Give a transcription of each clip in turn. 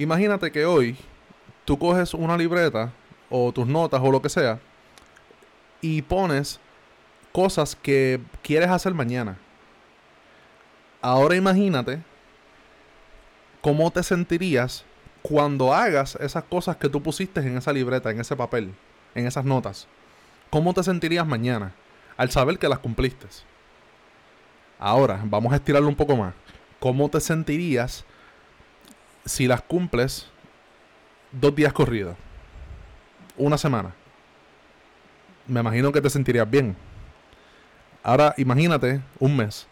Imagínate que hoy tú coges una libreta o tus notas o lo que sea y pones cosas que quieres hacer mañana. Ahora imagínate cómo te sentirías cuando hagas esas cosas que tú pusiste en esa libreta, en ese papel, en esas notas. ¿Cómo te sentirías mañana al saber que las cumpliste? Ahora, vamos a estirarlo un poco más. ¿Cómo te sentirías si las cumples dos días corridos? Una semana. Me imagino que te sentirías bien. Ahora imagínate un mes.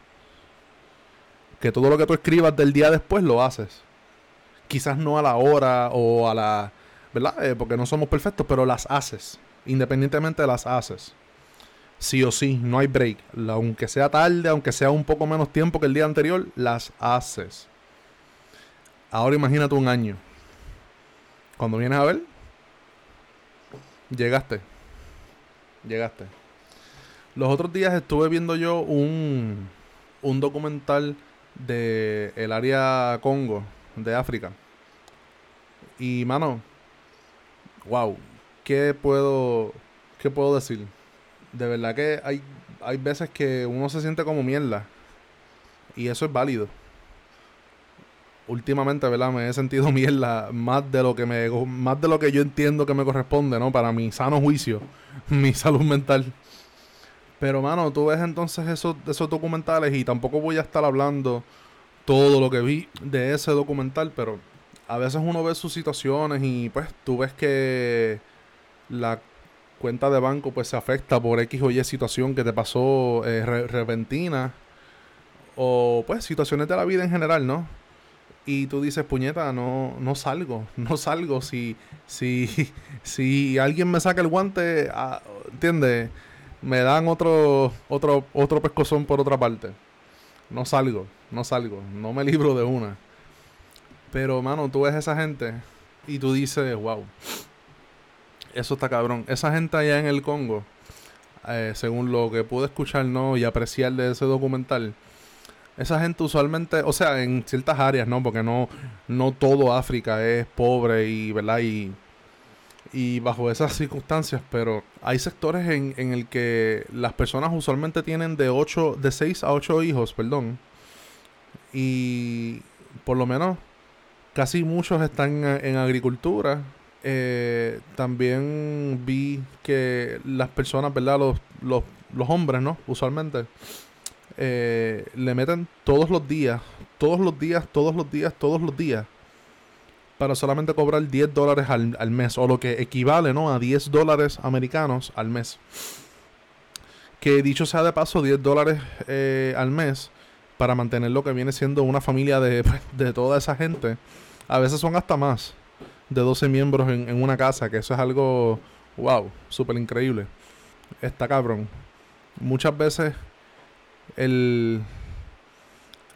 Que todo lo que tú escribas del día después lo haces. Quizás no a la hora o a la... ¿Verdad? Eh, porque no somos perfectos, pero las haces. Independientemente las haces. Sí o sí, no hay break. Aunque sea tarde, aunque sea un poco menos tiempo que el día anterior, las haces. Ahora imagínate un año. Cuando vienes a ver, llegaste. Llegaste. Los otros días estuve viendo yo un, un documental de el área Congo, de África. Y mano, wow, ¿qué puedo, qué puedo decir? De verdad que hay, hay veces que uno se siente como mierda. Y eso es válido. Últimamente, ¿verdad? Me he sentido mierda más de lo que me más de lo que yo entiendo que me corresponde, ¿no? Para mi sano juicio, mi salud mental. Pero, mano, tú ves entonces esos, esos documentales y tampoco voy a estar hablando todo lo que vi de ese documental, pero a veces uno ve sus situaciones y pues tú ves que la cuenta de banco pues se afecta por X o Y situación que te pasó eh, repentina o pues situaciones de la vida en general, ¿no? Y tú dices, puñeta, no, no salgo, no salgo. Si, si, si alguien me saca el guante, ah, ¿entiendes? me dan otro, otro, otro pescozón por otra parte. No salgo, no salgo, no me libro de una. Pero, mano, tú ves esa gente y tú dices, wow, eso está cabrón. Esa gente allá en el Congo, eh, según lo que pude escuchar ¿no? y apreciar de ese documental, esa gente usualmente, o sea, en ciertas áreas, ¿no? Porque no, no todo África es pobre y, ¿verdad? Y y bajo esas circunstancias, pero hay sectores en, en el que las personas usualmente tienen de 8, de 6 a 8 hijos, perdón. Y por lo menos casi muchos están en, agricultura. Eh, también vi que las personas, ¿verdad? Los, los, los hombres, ¿no? Usualmente eh, le meten todos los días, todos los días, todos los días, todos los días para solamente cobrar 10 dólares al, mes, o lo que equivale ¿no? a 10 dólares americanos al mes. Que dicho sea de paso, 10 dólares eh, al mes para mantener lo que viene siendo una familia de, de, toda esa gente. A veces son hasta más de 12 miembros en, en una casa, que eso es algo, wow, súper increíble. Está cabrón. Muchas veces el...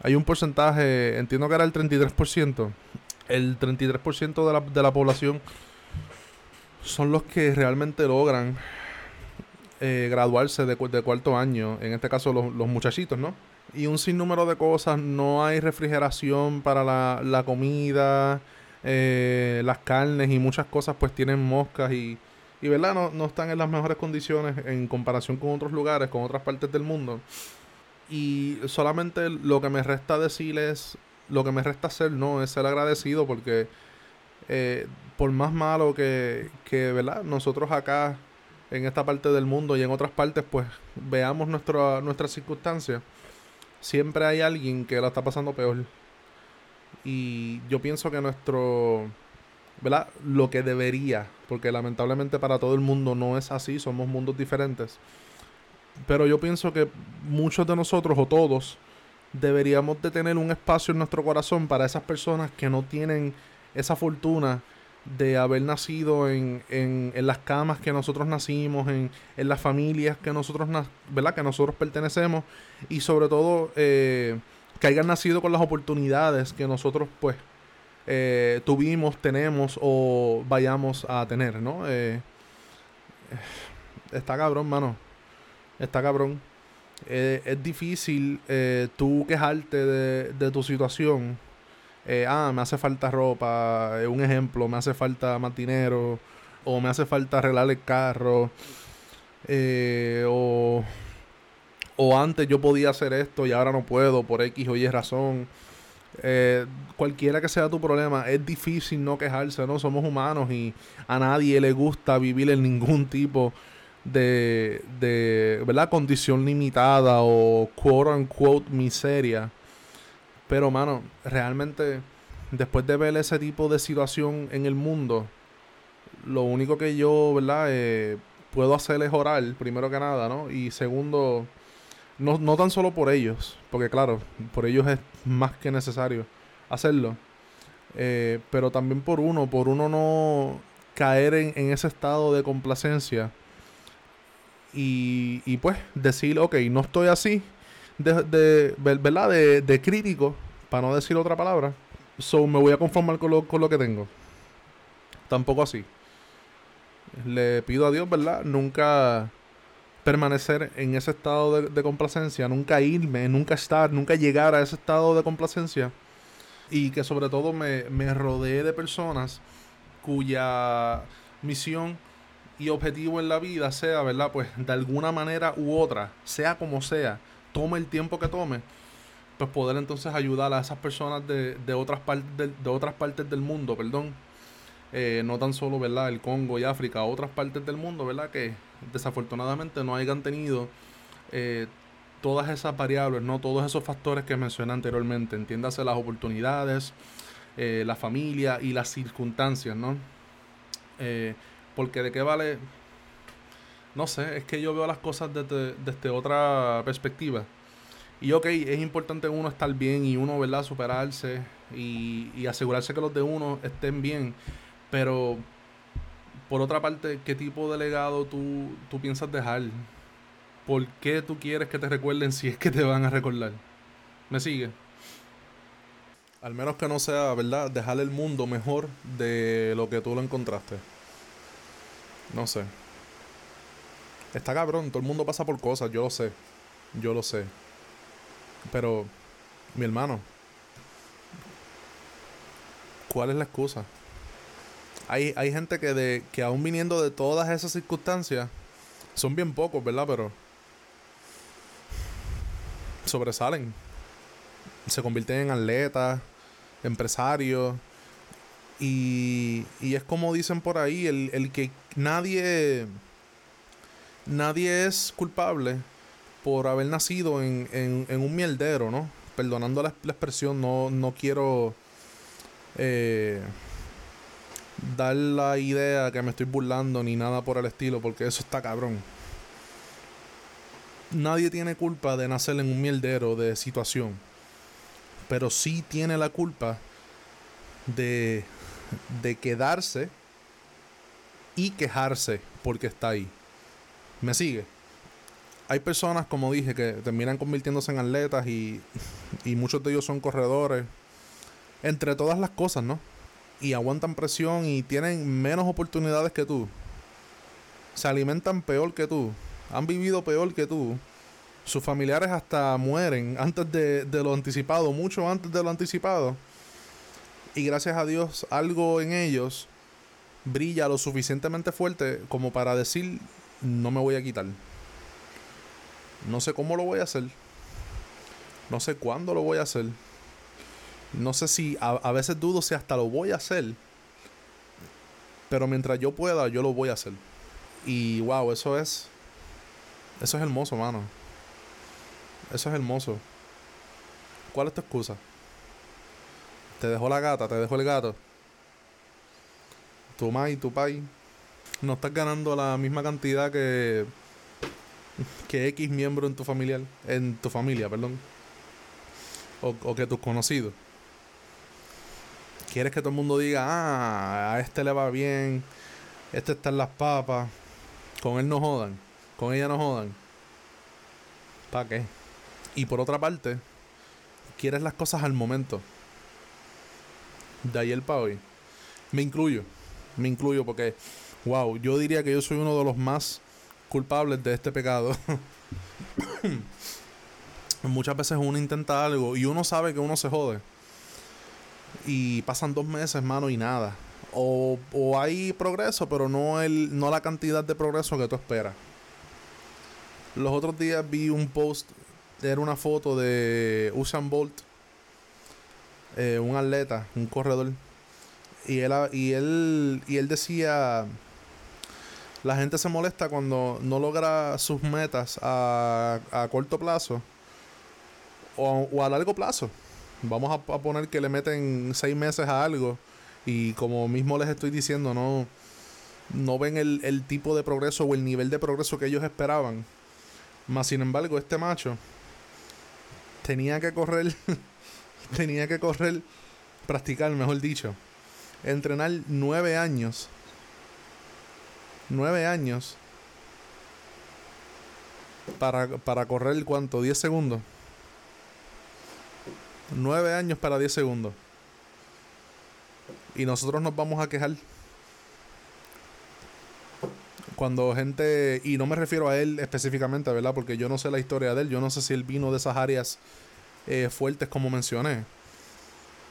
Hay un porcentaje, entiendo que era el 33%, el 33% de la, de la población son los que realmente logran eh, graduarse de, cuarto año, en este caso los, muchachitos, ¿no? Y un sinnúmero de cosas, no hay refrigeración para la, la comida, eh, las carnes y muchas cosas pues tienen moscas y, y ¿verdad? No, no están en las mejores condiciones en comparación con otros lugares, con otras partes del mundo. Y solamente lo que me resta decir es lo que me resta hacer no es ser agradecido porque eh, por más malo que, que ¿verdad? nosotros acá en esta parte del mundo y en otras partes pues veamos nuestra, nuestras circunstancias siempre hay alguien que la está pasando peor y yo pienso que nuestro ¿verdad? lo que debería porque lamentablemente para todo el mundo no es así somos mundos diferentes pero yo pienso que muchos de nosotros o todos deberíamos de tener un espacio en nuestro corazón para esas personas que no tienen esa fortuna de haber nacido en, en, en las camas que nosotros nacimos, en, en las familias que nosotros, ¿verdad? que nosotros pertenecemos y sobre todo eh, que hayan nacido con las oportunidades que nosotros pues eh, tuvimos, tenemos o vayamos a tener, ¿no? Eh, está cabrón, mano. Está cabrón. Eh, es difícil eh, tú quejarte de, tu situación eh, ah, me hace falta ropa, un ejemplo, me hace falta más dinero, o me hace falta arreglar el carro, o, o antes yo podía hacer esto y ahora no puedo por X o Y razón. Eh, cualquiera que sea tu problema, es difícil no quejarse, ¿no? Somos humanos y a nadie le gusta vivir en ningún tipo de, de ¿verdad? Condición limitada o quote unquote miseria. Pero, mano, realmente, después de ver ese tipo de situación en el mundo, lo único que yo, ¿verdad? Eh, puedo hacer es orar, primero que nada, ¿no? Y segundo, no, no tan solo por ellos, porque claro, por ellos es más que necesario hacerlo. Eh, pero también por uno, por uno no caer en, ese estado de complacencia. Y, pues decir, ok, no estoy así, de, de, ¿verdad? De, de, crítico, para no decir otra palabra. So me voy a conformar con lo, con lo que tengo. Tampoco así. Le pido a Dios, ¿verdad? Nunca permanecer en ese estado de, complacencia, nunca irme, nunca estar, nunca llegar a ese estado de complacencia y que sobre todo me, me rodee de personas cuya misión y objetivo en la vida sea, ¿verdad? Pues de alguna manera u otra, sea como sea, tome el tiempo que tome, pues poder entonces ayudar a esas personas de, de otras, partes de otras partes del mundo, perdón, eh, no tan solo, ¿verdad? El Congo y África, otras partes del mundo, ¿verdad? Que desafortunadamente no hayan tenido eh, todas esas variables, ¿no? Todos esos factores que mencioné anteriormente. Entiéndase las oportunidades, eh, la familia y las circunstancias, ¿no? Porque de qué vale... No sé, es que yo veo las cosas desde, otra perspectiva. Y ok, es importante uno estar bien y uno, ¿verdad? Superarse y, y asegurarse que los de uno estén bien. Pero, por otra parte, ¿qué tipo de legado tú, tú piensas dejar? ¿Por qué tú quieres que te recuerden si es que te van a recordar? ¿Me sigue? Al menos que no sea, ¿verdad? Dejar el mundo mejor de lo que tú lo encontraste. No sé. Está cabrón, todo el mundo pasa por cosas, yo lo sé. Yo lo sé. Pero, mi hermano, ¿cuál es la excusa? hay, hay gente que, de, que aún viniendo de todas esas circunstancias, son bien pocos, ¿verdad? Pero sobresalen. Se convierten en atletas, empresarios. Y, es como dicen por ahí, el, que nadie, nadie es culpable por haber nacido en, un mierdero, ¿no? Perdonando la, la expresión, no, no quiero... Eh, dar la idea que me estoy burlando ni nada por el estilo, porque eso está cabrón. Nadie tiene culpa de nacer en un mierdero de situación, pero sí tiene la culpa de, de quedarse y quejarse porque está ahí. ¿Me sigue? Hay personas, como dije, que terminan convirtiéndose en atletas y, y muchos de ellos son corredores. Entre todas las cosas, ¿no? y aguantan presión y tienen menos oportunidades que tú. Se alimentan peor que tú. Han vivido peor que tú. Sus familiares hasta mueren antes de, lo anticipado, mucho antes de lo anticipado. Y gracias a Dios algo en ellos brilla lo suficientemente fuerte como para decir, no me voy a quitar. No sé cómo lo voy a hacer. No sé cuándo lo voy a hacer. No sé si a, veces dudo si hasta lo voy a hacer. Pero mientras yo pueda, yo lo voy a hacer. Y wow, eso es. Eso es hermoso, mano. Eso es hermoso. ¿Cuál es tu excusa? Te dejó la gata, te dejó el gato. Tu mai, tu pai. No estás ganando la misma cantidad que. que X miembro en tu familiar. En tu familia, perdón. O, o que tus conocidos quieres que todo el mundo diga, ah, a este le va bien, este está en las papas, con él no jodan, con ella no jodan. ¿Para qué? Y por otra parte, quieres las cosas al momento. De ayer para hoy. Me incluyo. Me incluyo porque, wow, yo diría que yo soy uno de los más culpables de este pecado. Muchas veces uno intenta algo y uno sabe que uno se jode Y pasan dos meses, mano, y nada. O, o hay progreso, pero no, el, no la cantidad de progreso que tú esperas. Los otros días vi un post, era una foto de Usain Bolt, eh, un atleta, un corredor. Y él, y él, y él decía, la gente se molesta cuando no logra sus metas a, a corto plazo o, o, a largo plazo. Vamos a, poner que le meten seis meses a algo y como mismo les estoy diciendo, no, no ven el, el tipo de progreso o el nivel de progreso que ellos esperaban. Más sin embargo, este macho tenía que correr, tenía que correr, practicar, mejor dicho, entrenar nueve años. Nueve años. Para, para correr cuánto? 10 segundos. Nueve años para 10 segundos. Y nosotros nos vamos a quejar cuando gente, y no me refiero a él específicamente, ¿verdad? Porque yo no sé la historia de él, yo no sé si él vino de esas áreas eh, fuertes como mencioné.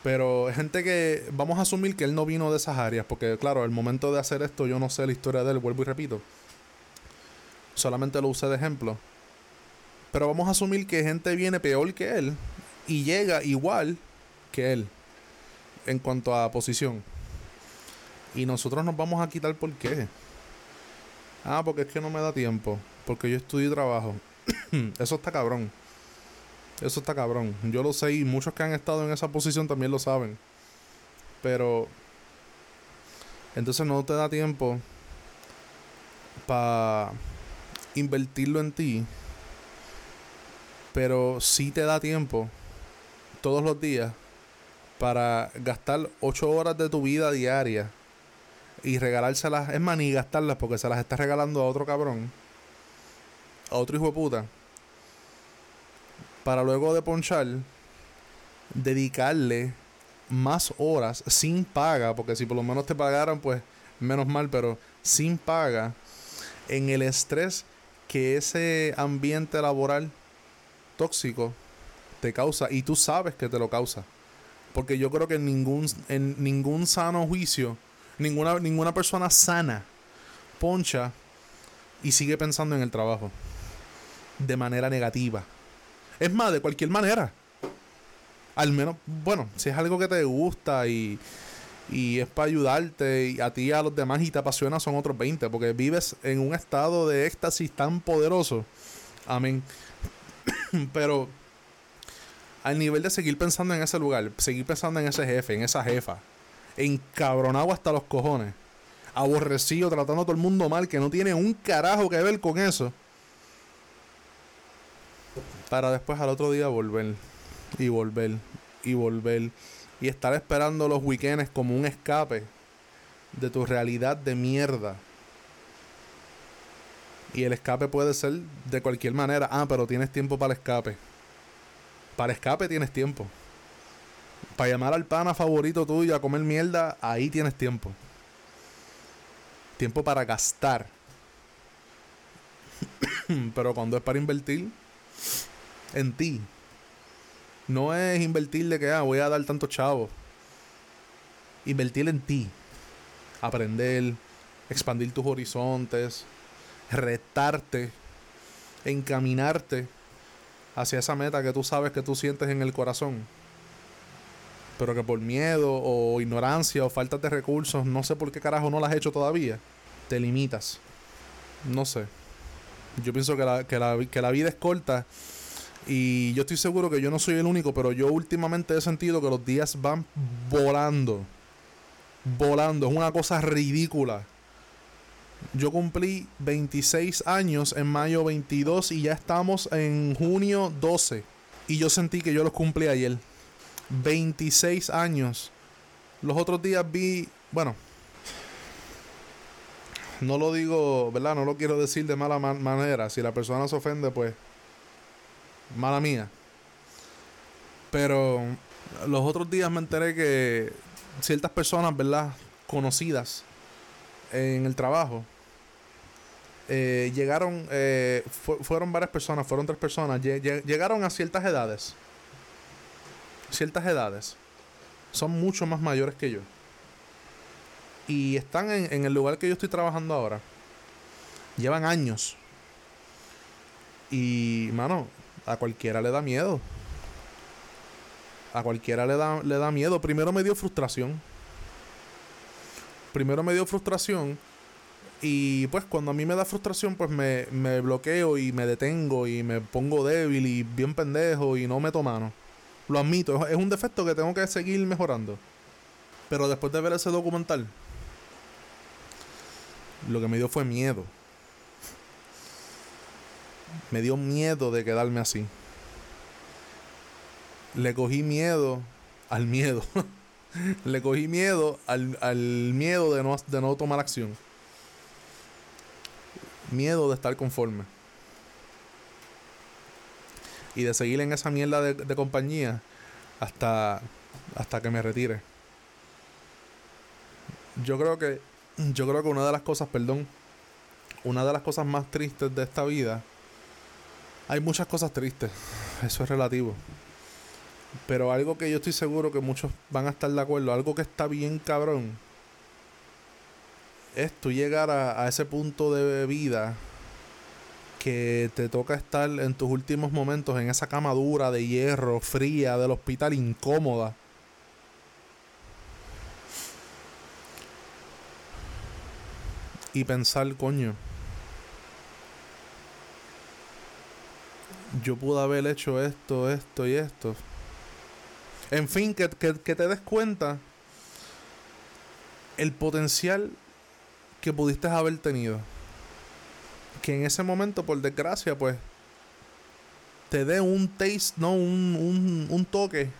Pero gente que, vamos a asumir que él no vino de esas áreas, porque claro, al momento de hacer esto yo no sé la historia de él, vuelvo y repito. Solamente lo usé de ejemplo. Pero vamos a asumir que gente viene peor que él y llega igual que él en cuanto a posición. Y nosotros nos vamos a quitar por qué. Ah, porque es que no me da tiempo. Porque yo estudio y trabajo. Eso está cabrón. Eso está cabrón. Yo lo sé y muchos que han estado en esa posición también lo saben. Pero... Entonces no te da tiempo para invertirlo en ti. Pero sí te da tiempo todos los días para gastar 8 horas de tu vida diaria y regalárselas, es más, ni gastarlas porque se las está regalando a otro cabrón, a otro hijo de puta, para luego de ponchar, dedicarle más horas sin paga, porque si por lo menos te pagaran, pues menos mal, pero sin paga, en el estrés que ese ambiente laboral tóxico te causa y tú sabes que te lo causa. Porque yo creo que en ningún, en ningún sano juicio Ninguna, ninguna persona sana poncha y sigue pensando en el trabajo de manera negativa. Es más, de cualquier manera. Al menos, bueno, si es algo que te gusta y, y es para ayudarte y a ti y a los demás y te apasiona, son otros 20, porque vives en un estado de éxtasis tan poderoso. Amén. Pero al nivel de seguir pensando en ese lugar, seguir pensando en ese jefe, en esa jefa, encabronado hasta los cojones, aborrecido, tratando a todo el mundo mal, que no tiene un carajo que ver con eso. Para después al otro día volver, y volver, y volver, y estar esperando los weekends como un escape de tu realidad de mierda. Y el escape puede ser de cualquier manera. Ah, pero tienes tiempo para escape. Para escape tienes tiempo. Para llamar al pana favorito tuyo a comer mierda, ahí tienes tiempo. Tiempo para gastar. Pero cuando es para invertir en ti, no es invertir de que ah, voy a dar tantos chavos. Invertir en ti. Aprender, expandir tus horizontes, retarte, encaminarte hacia esa meta que tú sabes que tú sientes en el corazón pero que por miedo o ignorancia o falta de recursos, no sé por qué carajo no las has hecho todavía, te limitas. No sé. Yo pienso que la, que la, que la vida es corta y yo estoy seguro que yo no soy el único, pero yo últimamente he sentido que los días van volando. Volando. Es una cosa ridícula. Yo cumplí 26 años en mayo 22 y ya estamos en junio 12. Y yo sentí que yo los cumplí ayer. 26 años. Los otros días vi, bueno, no lo digo, ¿verdad? No lo quiero decir de mala manera. Si la persona se ofende, pues, mala mía. Pero los otros días me enteré que ciertas personas, ¿verdad? Conocidas en el trabajo, eh, llegaron, eh, fueron varias personas, fueron tres personas, llegaron a ciertas edades ciertas edades son mucho más mayores que yo. Y están en, en el lugar que yo estoy trabajando ahora. Llevan años. Y, mano, a cualquiera le da miedo. A cualquiera le da, le da miedo. Primero me dio frustración. Primero me dio frustración. Y pues cuando a mí me da frustración, pues me, me bloqueo y me detengo y me pongo débil y bien pendejo y no meto mano. Lo admito, es un defecto que tengo que seguir mejorando. Pero después de ver ese documental, lo que me dio fue miedo. Me dio miedo de quedarme así. Le cogí miedo al miedo. Le cogí miedo al, al miedo de no, de no tomar acción. Miedo de estar conforme. Y de seguir en esa mierda de, de compañía hasta, hasta que me retire. Yo creo que. Yo creo que una de las cosas, perdón. Una de las cosas más tristes de esta vida. Hay muchas cosas tristes. Eso es relativo. Pero algo que yo estoy seguro que muchos van a estar de acuerdo, algo que está bien cabrón, es tú llegar a, a ese punto de vida que te toca estar en tus últimos momentos en esa cama dura de hierro, fría, del hospital incómoda. Y pensar, coño, yo pude haber hecho esto, esto y esto. En fin, que, que, que te des cuenta el potencial que pudiste haber tenido. Que en ese momento, por desgracia, pues, te dé un taste, no, un, un, un toque,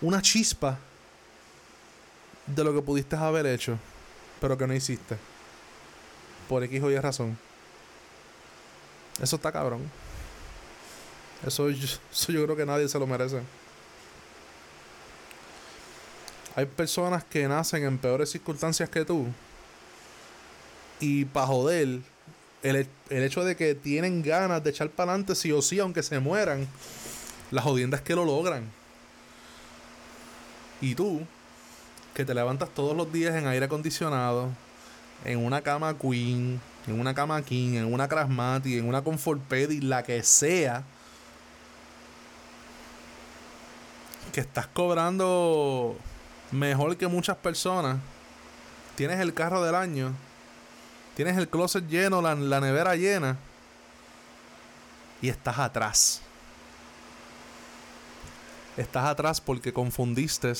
una chispa de lo que pudiste haber hecho, pero que no hiciste. Por X o Y razón. Eso está cabrón. Eso, eso yo creo que nadie se lo merece. Hay personas que nacen en peores circunstancias que tú. Y para joder, el, el hecho de que tienen ganas de echar para adelante sí o sí, aunque se mueran, la jodienda es que lo logran. Y tú, que te levantas todos los días en aire acondicionado, en una cama queen, en una cama king, en una Crasmati, en una Comfort Pedi, la que sea, que estás cobrando mejor que muchas personas, tienes el carro del año, tienes el closet lleno, la, nevera llena, y estás atrás. Estás atrás porque confundiste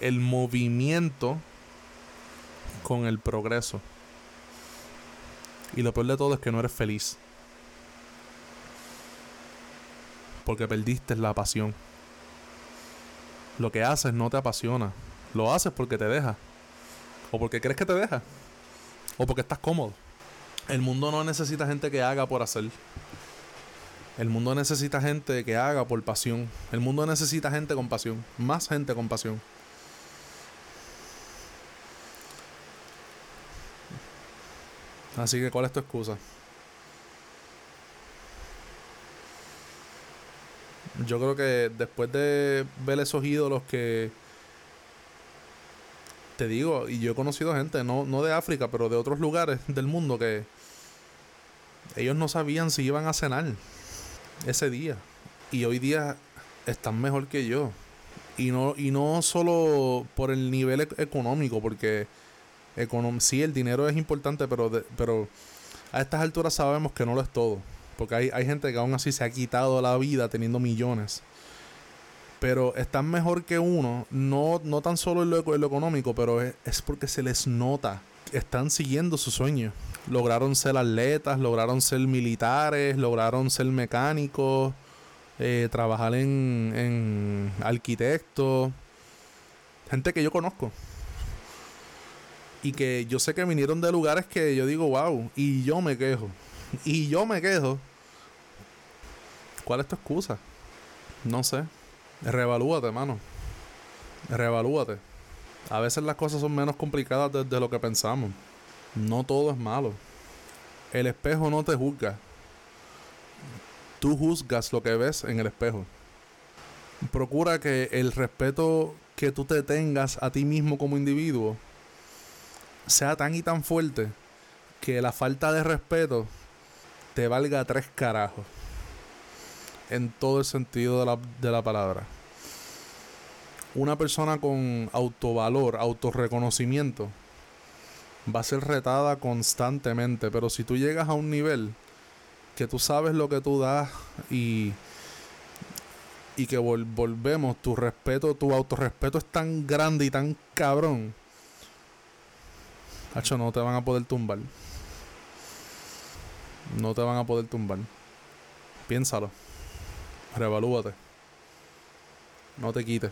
el movimiento con el progreso. Y lo peor de todo es que no eres feliz. Porque perdiste la pasión. Lo que haces no te apasiona. Lo haces porque te deja. O porque crees que te deja. O porque estás cómodo. El mundo no necesita gente que haga por hacer. El mundo necesita gente que haga por pasión. El mundo necesita gente con pasión. Más gente con pasión. Así que, ¿cuál es tu excusa? Yo creo que después de ver esos ídolos que te digo, y yo he conocido gente, no, no de África, pero de otros lugares del mundo que ellos no sabían si iban a cenar ese día. Y hoy día están mejor que yo. Y no, y no solo por el nivel e- económico, porque sí, el dinero es importante, pero, de- pero a estas alturas sabemos que no lo es todo. Porque hay, hay gente que aún así se ha quitado la vida teniendo millones. Pero están mejor que uno, no, no tan solo en lo, económico, pero es, es porque se les nota. Están siguiendo su sueño. Lograron ser atletas, lograron ser militares, lograron ser mecánicos, eh, trabajar en, en arquitectos. Gente que yo conozco. Y que yo sé que vinieron de lugares que yo digo, wow, y yo me quejo. Y yo me quejo. ¿Cuál es tu excusa? No sé. Reevalúate, mano. Reevalúate. A veces las cosas son menos complicadas de, de lo que pensamos. No todo es malo. El espejo no te juzga. Tú juzgas lo que ves en el espejo. Procura que el respeto que tú te tengas a ti mismo como individuo sea tan y tan fuerte que la falta de respeto te valga tres carajos. En todo el sentido de la, de la palabra. Una persona con autovalor, autorreconocimiento, va a ser retada constantemente. Pero si tú llegas a un nivel que tú sabes lo que tú das y, y que volvemos, tu respeto, tu autorrespeto es tan grande y tan cabrón. Hacho, no te van a poder tumbar. No te van a poder tumbar. Piénsalo. Revalúate. No te quites.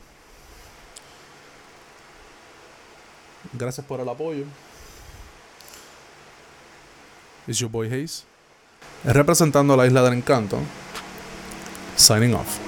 Gracias por el apoyo. Is your boy Hayes. Representando la isla del encanto. Signing off.